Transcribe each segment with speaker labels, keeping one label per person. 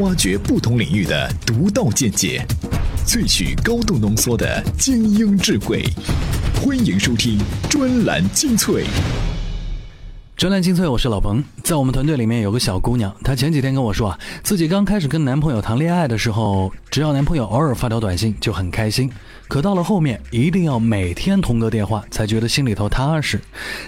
Speaker 1: 挖掘不同领域的独到见解，萃取高度浓缩的精英智慧。欢迎收听专栏精粹。
Speaker 2: 专栏精粹，我是老彭。在我们团队里面有个小姑娘，她前几天跟我说啊，自己刚开始跟男朋友谈恋爱的时候，只要男朋友偶尔发条短信就很开心，可到了后面一定要每天通个电话才觉得心里头踏实。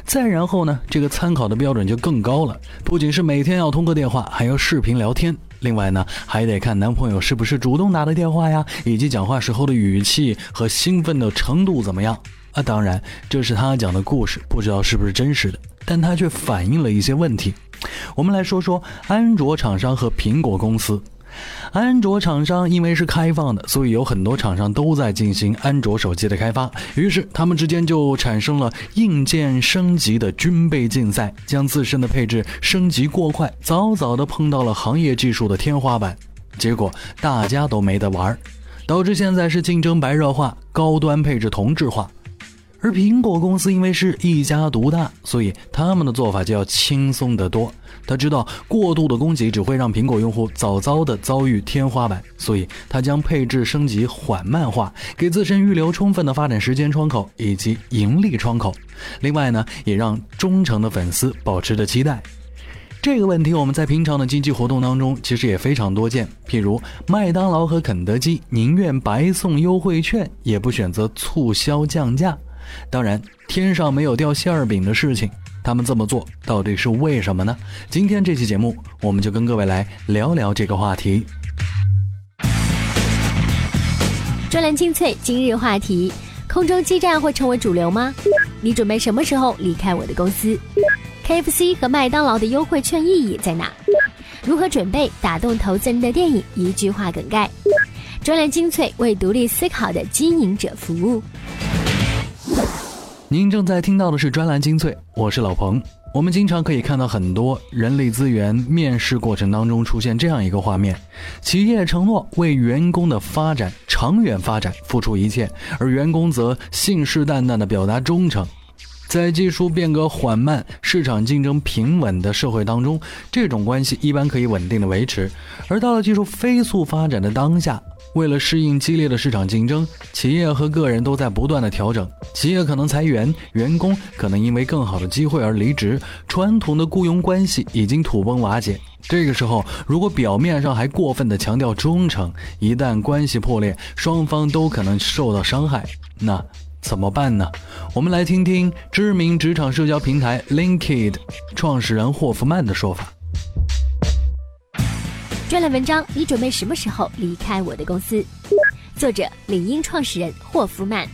Speaker 2: 再然后呢，这个参考的标准就更高了，不仅是每天要通个电话，还要视频聊天。另外呢，还得看男朋友是不是主动打的电话呀，以及讲话时候的语气和兴奋的程度怎么样啊？当然，这是他讲的故事，不知道是不是真实的。但他却反映了一些问题。我们来说说安卓厂商和苹果公司。安卓厂商因为是开放的，所以有很多厂商都在进行安卓手机的开发，于是他们之间就产生了硬件升级的军备竞赛，将自身的配置升级过快，早早的碰到了行业技术的天花板，结果大家都没得玩儿，导致现在是竞争白热化，高端配置同质化。而苹果公司因为是一家独大，所以他们的做法就要轻松得多。他知道过度的供给只会让苹果用户早早的遭遇天花板，所以他将配置升级缓慢化，给自身预留充分的发展时间窗口以及盈利窗口。另外呢，也让忠诚的粉丝保持着期待。这个问题我们在平常的经济活动当中其实也非常多见，譬如麦当劳和肯德基宁愿白送优惠券，也不选择促销降价。当然，天上没有掉馅儿饼的事情，他们这么做到底是为什么呢？今天这期节目，我们就跟各位来聊聊这个话题。
Speaker 3: 专栏精粹今日话题：空中基站会成为主流吗？你准备什么时候离开我的公司？KFC 和麦当劳的优惠券意义在哪？如何准备打动投资人的电影？一句话梗概。专栏精粹为独立思考的经营者服务。
Speaker 2: 您正在听到的是专栏精粹，我是老彭。我们经常可以看到很多人力资源面试过程当中出现这样一个画面：企业承诺为员工的发展、长远发展付出一切，而员工则信誓旦旦地表达忠诚。在技术变革缓慢、市场竞争平稳的社会当中，这种关系一般可以稳定的维持；而到了技术飞速发展的当下，为了适应激烈的市场竞争，企业和个人都在不断的调整。企业可能裁员，员工可能因为更好的机会而离职，传统的雇佣关系已经土崩瓦解。这个时候，如果表面上还过分的强调忠诚，一旦关系破裂，双方都可能受到伤害，那怎么办呢？我们来听听知名职场社交平台 Linked 创始人霍夫曼的说法。
Speaker 3: 专栏文章：你准备什么时候离开我的公司？作者：领英创始人霍夫曼。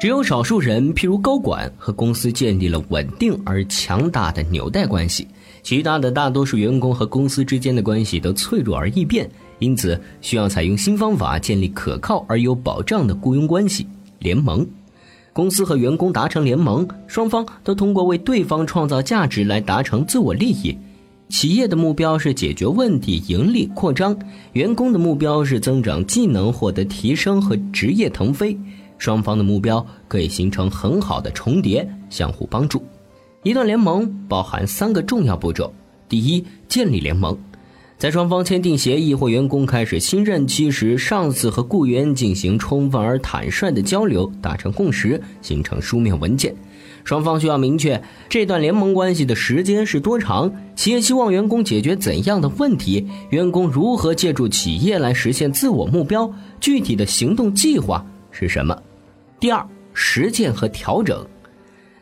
Speaker 4: 只有少数人，譬如高管，和公司建立了稳定而强大的纽带关系；其他的大多数员工和公司之间的关系都脆弱而易变，因此需要采用新方法建立可靠而有保障的雇佣关系——联盟。公司和员工达成联盟，双方都通过为对方创造价值来达成自我利益。企业的目标是解决问题、盈利、扩张；员工的目标是增长技能、获得提升和职业腾飞。双方的目标可以形成很好的重叠，相互帮助。一段联盟包含三个重要步骤：第一，建立联盟。在双方签订协议或员工开始新任期时，上司和雇员进行充分而坦率的交流，达成共识，形成书面文件。双方需要明确这段联盟关系的时间是多长，企业希望员工解决怎样的问题，员工如何借助企业来实现自我目标，具体的行动计划是什么。第二，实践和调整。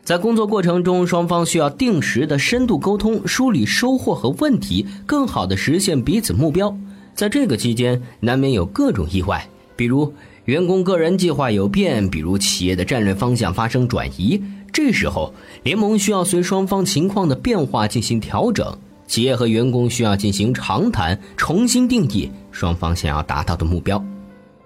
Speaker 4: 在工作过程中，双方需要定时的深度沟通，梳理收获和问题，更好的实现彼此目标。在这个期间，难免有各种意外，比如员工个人计划有变，比如企业的战略方向发生转移。这时候，联盟需要随双方情况的变化进行调整。企业和员工需要进行长谈，重新定义双方想要达到的目标。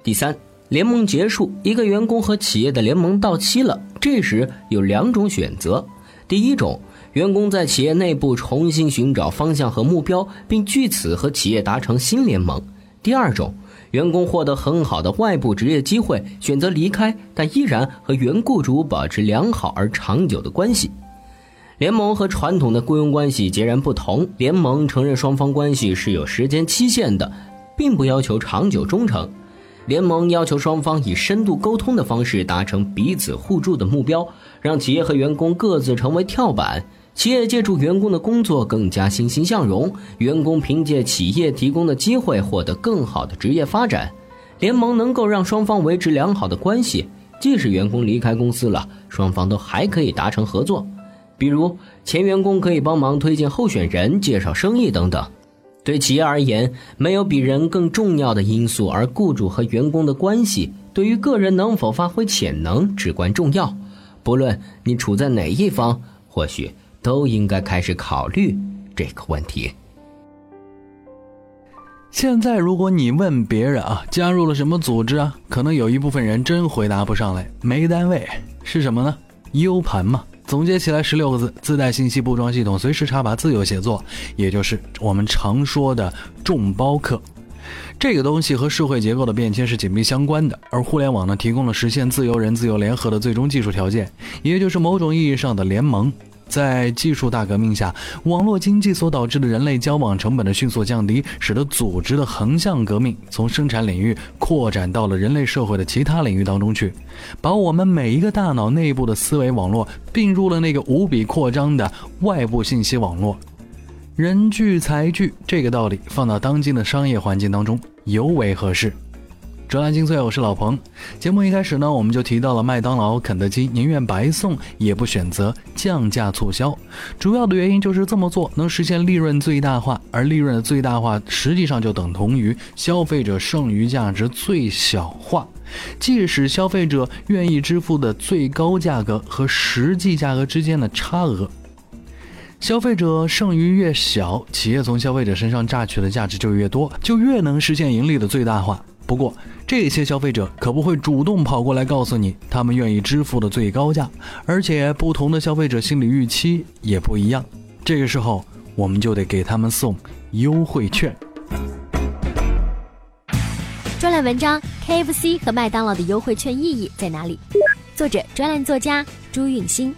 Speaker 4: 第三。联盟结束，一个员工和企业的联盟到期了。这时有两种选择：第一种，员工在企业内部重新寻找方向和目标，并据此和企业达成新联盟；第二种，员工获得很好的外部职业机会，选择离开，但依然和原雇主保持良好而长久的关系。联盟和传统的雇佣关系截然不同，联盟承认双方关系是有时间期限的，并不要求长久忠诚。联盟要求双方以深度沟通的方式达成彼此互助的目标，让企业和员工各自成为跳板。企业借助员工的工作更加欣欣向荣，员工凭借企业提供的机会获得更好的职业发展。联盟能够让双方维持良好的关系，即使员工离开公司了，双方都还可以达成合作。比如，前员工可以帮忙推荐候选人、介绍生意等等。对企业而言，没有比人更重要的因素，而雇主和员工的关系对于个人能否发挥潜能至关重要。不论你处在哪一方，或许都应该开始考虑这个问题。
Speaker 2: 现在，如果你问别人啊，加入了什么组织啊，可能有一部分人真回答不上来。没单位是什么呢？U 盘嘛。总结起来十六个字：自带信息布装系统，随时插拔，自由写作，也就是我们常说的众包课。这个东西和社会结构的变迁是紧密相关的，而互联网呢，提供了实现自由人自由联合的最终技术条件，也就是某种意义上的联盟。在技术大革命下，网络经济所导致的人类交往成本的迅速降低，使得组织的横向革命从生产领域扩展到了人类社会的其他领域当中去，把我们每一个大脑内部的思维网络并入了那个无比扩张的外部信息网络。人聚财聚这个道理放到当今的商业环境当中尤为合适。专栏精粹，我是老彭。节目一开始呢，我们就提到了麦当劳、肯德基宁愿白送也不选择降价促销，主要的原因就是这么做能实现利润最大化，而利润的最大化实际上就等同于消费者剩余价值最小化。即使消费者愿意支付的最高价格和实际价格之间的差额，消费者剩余越小，企业从消费者身上榨取的价值就越多，就越能实现盈利的最大化。不过，这些消费者可不会主动跑过来告诉你他们愿意支付的最高价，而且不同的消费者心理预期也不一样。这个时候，我们就得给他们送优惠券。
Speaker 3: 专栏文章：KFC 和麦当劳的优惠券意义在哪里？作者：专栏作家朱运新。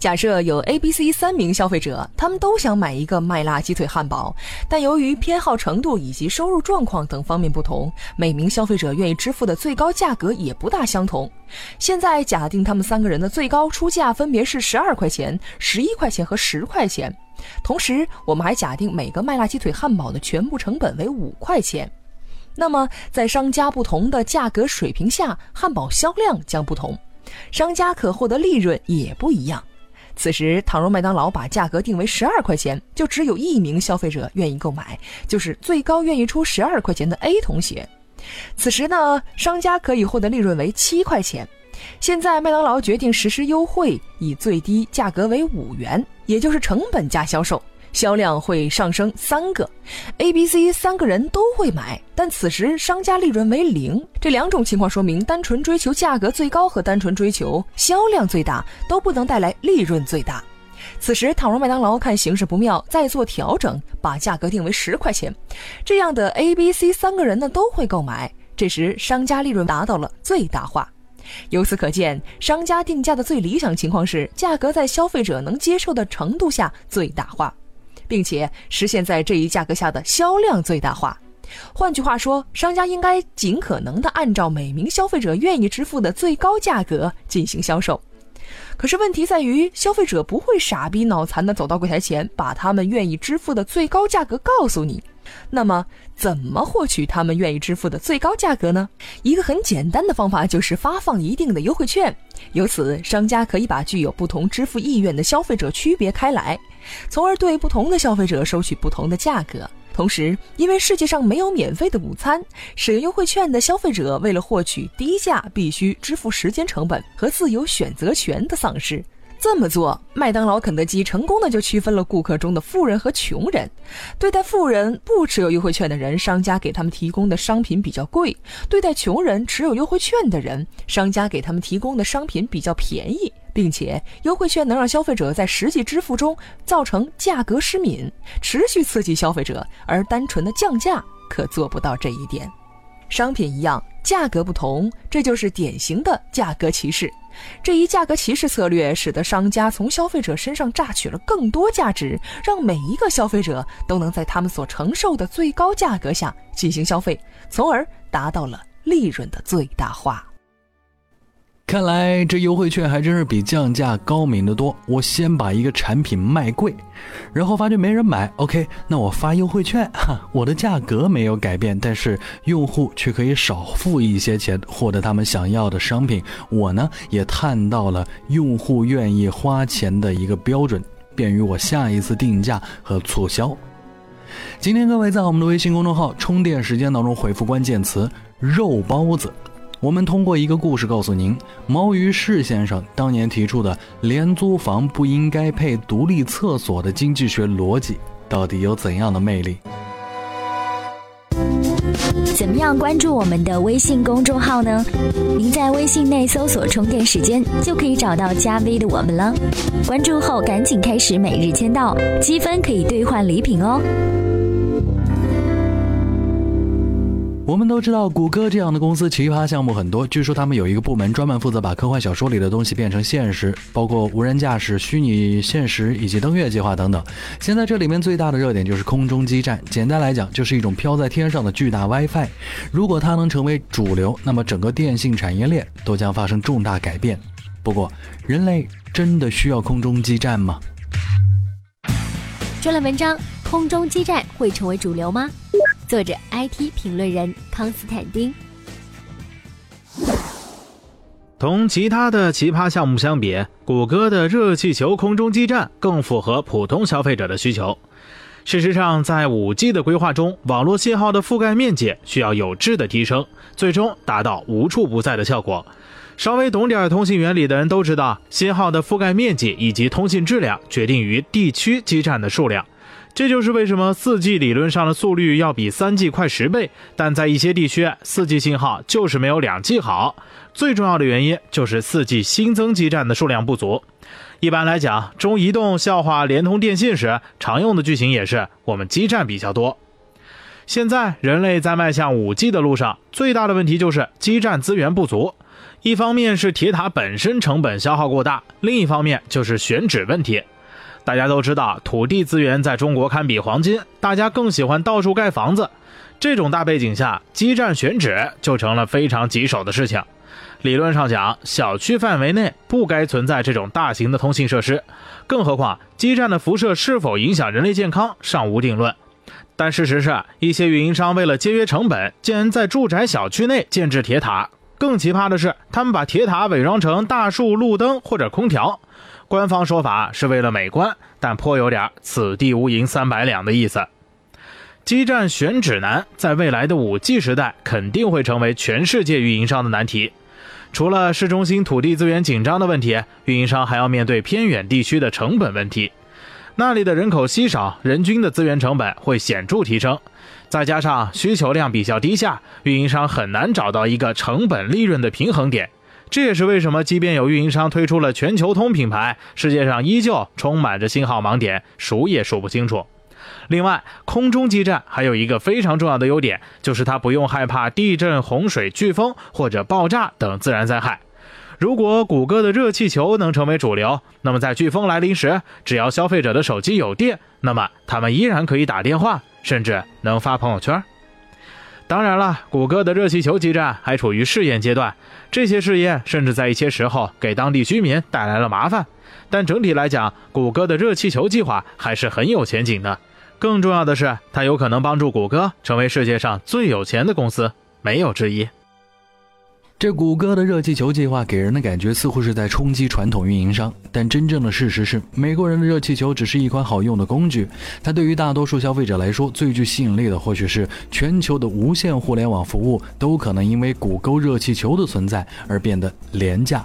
Speaker 5: 假设有 A、B、C 三名消费者，他们都想买一个麦辣鸡腿汉堡，但由于偏好程度以及收入状况等方面不同，每名消费者愿意支付的最高价格也不大相同。现在假定他们三个人的最高出价分别是十二块钱、十一块钱和十块钱，同时我们还假定每个麦辣鸡腿汉堡的全部成本为五块钱。那么在商家不同的价格水平下，汉堡销量将不同，商家可获得利润也不一样。此时，倘若麦当劳把价格定为十二块钱，就只有一名消费者愿意购买，就是最高愿意出十二块钱的 A 同学。此时呢，商家可以获得利润为七块钱。现在麦当劳决定实施优惠，以最低价格为五元，也就是成本价销售。销量会上升三个，A、B、C 三个人都会买，但此时商家利润为零。这两种情况说明，单纯追求价格最高和单纯追求销量最大都不能带来利润最大。此时，倘若麦当劳看形势不妙，再做调整，把价格定为十块钱，这样的 A、B、C 三个人呢都会购买。这时，商家利润达到了最大化。由此可见，商家定价的最理想情况是价格在消费者能接受的程度下最大化。并且实现在这一价格下的销量最大化。换句话说，商家应该尽可能的按照每名消费者愿意支付的最高价格进行销售。可是问题在于，消费者不会傻逼脑残的走到柜台前，把他们愿意支付的最高价格告诉你。那么，怎么获取他们愿意支付的最高价格呢？一个很简单的方法就是发放一定的优惠券，由此商家可以把具有不同支付意愿的消费者区别开来。从而对不同的消费者收取不同的价格。同时，因为世界上没有免费的午餐，使用优惠券的消费者为了获取低价，必须支付时间成本和自由选择权的丧失。这么做，麦当劳、肯德基成功的就区分了顾客中的富人和穷人。对待富人不持有优惠券的人，商家给他们提供的商品比较贵；对待穷人持有优惠券的人，商家给他们提供的商品比较便宜，并且优惠券能让消费者在实际支付中造成价格失敏，持续刺激消费者，而单纯的降价可做不到这一点。商品一样，价格不同，这就是典型的价格歧视。这一价格歧视策略，使得商家从消费者身上榨取了更多价值，让每一个消费者都能在他们所承受的最高价格下进行消费，从而达到了利润的最大化。
Speaker 2: 看来这优惠券还真是比降价高明的多。我先把一个产品卖贵，然后发觉没人买，OK，那我发优惠券，哈，我的价格没有改变，但是用户却可以少付一些钱，获得他们想要的商品。我呢也探到了用户愿意花钱的一个标准，便于我下一次定价和促销。今天各位在我们的微信公众号“充电时间”当中回复关键词“肉包子”。我们通过一个故事告诉您，毛于轼先生当年提出的廉租房不应该配独立厕所的经济学逻辑，到底有怎样的魅力？
Speaker 3: 怎么样关注我们的微信公众号呢？您在微信内搜索“充电时间”，就可以找到加 V 的我们了。关注后赶紧开始每日签到，积分可以兑换礼品哦。
Speaker 2: 我们都知道，谷歌这样的公司奇葩项目很多。据说他们有一个部门专门负责把科幻小说里的东西变成现实，包括无人驾驶、虚拟现实以及登月计划等等。现在这里面最大的热点就是空中基站，简单来讲就是一种飘在天上的巨大 WiFi。如果它能成为主流，那么整个电信产业链都将发生重大改变。不过，人类真的需要空中基站吗？
Speaker 3: 专栏文章：空中基站会成为主流吗？作者 IT 评论人康斯坦丁。
Speaker 6: 同其他的奇葩项目相比，谷歌的热气球空中基站更符合普通消费者的需求。事实上，在 5G 的规划中，网络信号的覆盖面积需要有质的提升，最终达到无处不在的效果。稍微懂点通信原理的人都知道，信号的覆盖面积以及通信质量决定于地区基站的数量。这就是为什么 4G 理论上的速率要比 3G 快十倍，但在一些地区，4G 信号就是没有两 G 好。最重要的原因就是 4G 新增基站的数量不足。一般来讲，中移动笑话联通电信时常用的句型也是“我们基站比较多”。现在人类在迈向 5G 的路上，最大的问题就是基站资源不足。一方面是铁塔本身成本消耗过大，另一方面就是选址问题。大家都知道，土地资源在中国堪比黄金，大家更喜欢到处盖房子。这种大背景下，基站选址就成了非常棘手的事情。理论上讲，小区范围内不该存在这种大型的通信设施，更何况基站的辐射是否影响人类健康尚无定论。但事实是，一些运营商为了节约成本，竟然在住宅小区内建制铁塔。更奇葩的是，他们把铁塔伪装成大树、路灯或者空调。官方说法是为了美观，但颇有点“此地无银三百两”的意思。基站选址难，在未来的 5G 时代肯定会成为全世界运营商的难题。除了市中心土地资源紧张的问题，运营商还要面对偏远地区的成本问题。那里的人口稀少，人均的资源成本会显著提升。再加上需求量比较低下，运营商很难找到一个成本利润的平衡点。这也是为什么，即便有运营商推出了全球通品牌，世界上依旧充满着信号盲点，数也数不清楚。另外，空中基站还有一个非常重要的优点，就是它不用害怕地震、洪水、飓风或者爆炸等自然灾害。如果谷歌的热气球能成为主流，那么在飓风来临时，只要消费者的手机有电，那么他们依然可以打电话，甚至能发朋友圈。当然了，谷歌的热气球基站还处于试验阶段，这些试验甚至在一些时候给当地居民带来了麻烦。但整体来讲，谷歌的热气球计划还是很有前景的。更重要的是，它有可能帮助谷歌成为世界上最有钱的公司，没有之一。
Speaker 2: 这谷歌的热气球计划给人的感觉似乎是在冲击传统运营商，但真正的事实是，美国人的热气球只是一款好用的工具。它对于大多数消费者来说，最具吸引力的或许是全球的无线互联网服务都可能因为谷歌热气球的存在而变得廉价。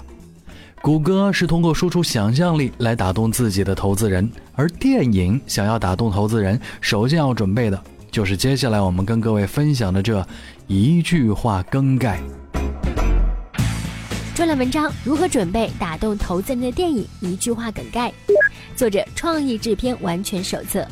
Speaker 2: 谷歌是通过输出想象力来打动自己的投资人，而电影想要打动投资人，首先要准备的就是接下来我们跟各位分享的这一句话更改。
Speaker 3: 专栏文章：如何准备打动投资人的电影？一句话梗概。作者：创意制片完全手册。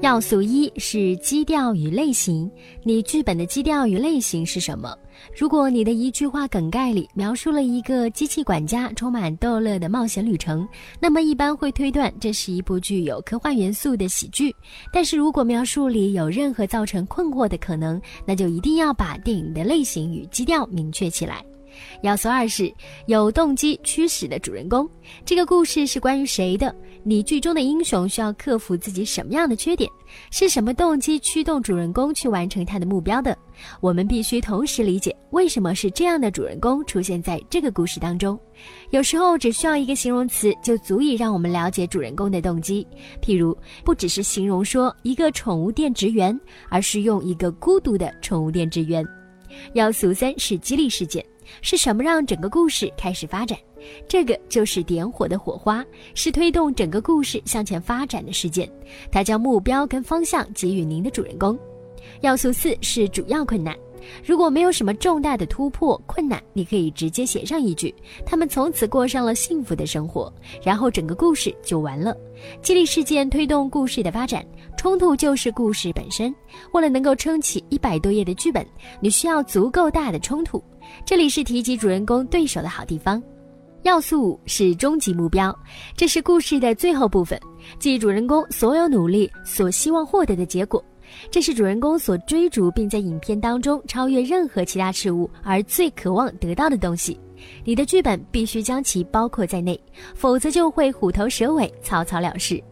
Speaker 3: 要素一是基调与类型，你剧本的基调与类型是什么？如果你的一句话梗概里描述了一个机器管家充满逗乐的冒险旅程，那么一般会推断这是一部具有科幻元素的喜剧。但是如果描述里有任何造成困惑的可能，那就一定要把电影的类型与基调明确起来。要素二是有动机驱使的主人公，这个故事是关于谁的？你剧中的英雄需要克服自己什么样的缺点？是什么动机驱动主人公去完成他的目标的？我们必须同时理解为什么是这样的主人公出现在这个故事当中。有时候只需要一个形容词就足以让我们了解主人公的动机。譬如，不只是形容说一个宠物店职员，而是用一个孤独的宠物店职员。要素三是激励事件。是什么让整个故事开始发展？这个就是点火的火花，是推动整个故事向前发展的事件。它将目标跟方向给予您的主人公。要素四是主要困难。如果没有什么重大的突破困难，你可以直接写上一句：“他们从此过上了幸福的生活。”然后整个故事就完了。激励事件推动故事的发展，冲突就是故事本身。为了能够撑起一百多页的剧本，你需要足够大的冲突。这里是提及主人公对手的好地方。要素五是终极目标，这是故事的最后部分，即主人公所有努力所希望获得的结果。这是主人公所追逐，并在影片当中超越任何其他事物而最渴望得到的东西。你的剧本必须将其包括在内，否则就会虎头蛇尾、草草了事。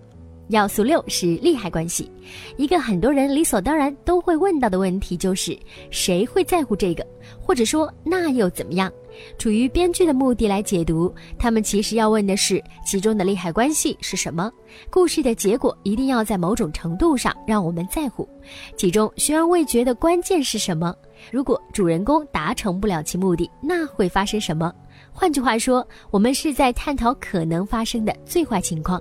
Speaker 3: 要素六是利害关系，一个很多人理所当然都会问到的问题就是：谁会在乎这个？或者说那又怎么样？处于编剧的目的来解读，他们其实要问的是其中的利害关系是什么？故事的结果一定要在某种程度上让我们在乎，其中悬而未决的关键是什么？如果主人公达成不了其目的，那会发生什么？换句话说，我们是在探讨可能发生的最坏情况。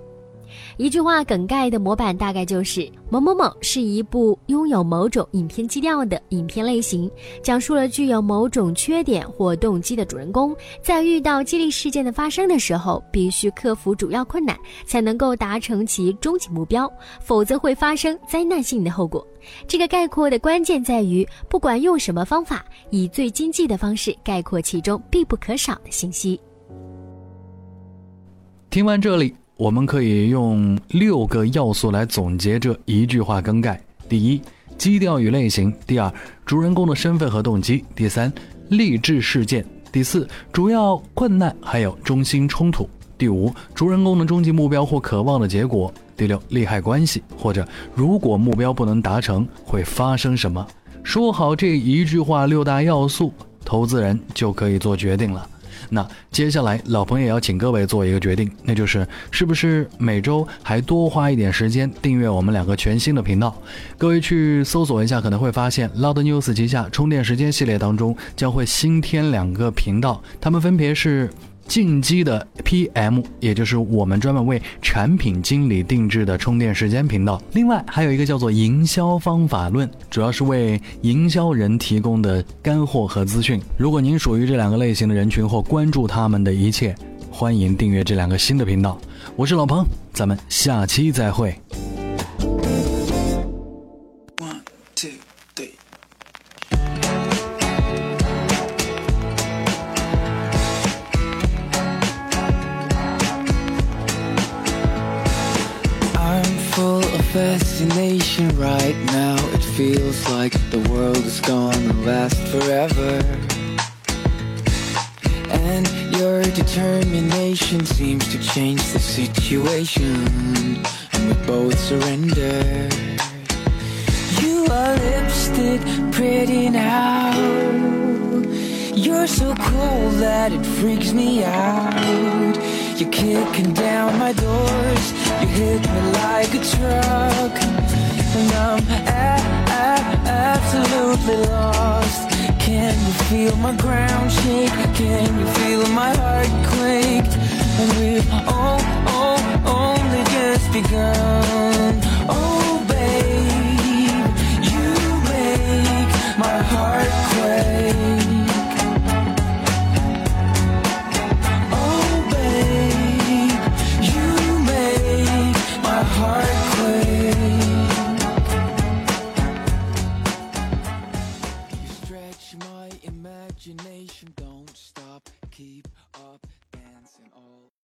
Speaker 3: 一句话梗概的模板大概就是某某某是一部拥有某种影片基调的影片类型，讲述了具有某种缺点或动机的主人公在遇到激励事件的发生的时候，必须克服主要困难才能够达成其终极目标，否则会发生灾难性的后果。这个概括的关键在于，不管用什么方法，以最经济的方式概括其中必不可少的信息。
Speaker 2: 听完这里。我们可以用六个要素来总结这一句话更改：第一，基调与类型；第二，主人公的身份和动机；第三，励志事件；第四，主要困难还有中心冲突；第五，主人公的终极目标或渴望的结果；第六，利害关系。或者如果目标不能达成会发生什么。说好这一句话六大要素，投资人就可以做决定了。那接下来，老彭也要请各位做一个决定，那就是是不是每周还多花一点时间订阅我们两个全新的频道？各位去搜索一下，可能会发现 Loud News 旗下充电时间系列当中将会新添两个频道，它们分别是。进击的 PM，也就是我们专门为产品经理定制的充电时间频道。另外还有一个叫做营销方法论，主要是为营销人提供的干货和资讯。如果您属于这两个类型的人群或关注他们的一切，欢迎订阅这两个新的频道。我是老彭，咱们下期再会。Fascination right now. It feels like the world is gonna last forever. And your determination seems to change the situation. And we both surrender. You are lipstick pretty now. You're so cool that it freaks me out. You're kicking down my doors You hit me like a truck And I'm absolutely lost Can you feel my ground shake? Can you feel my heart quake? And we've only just begun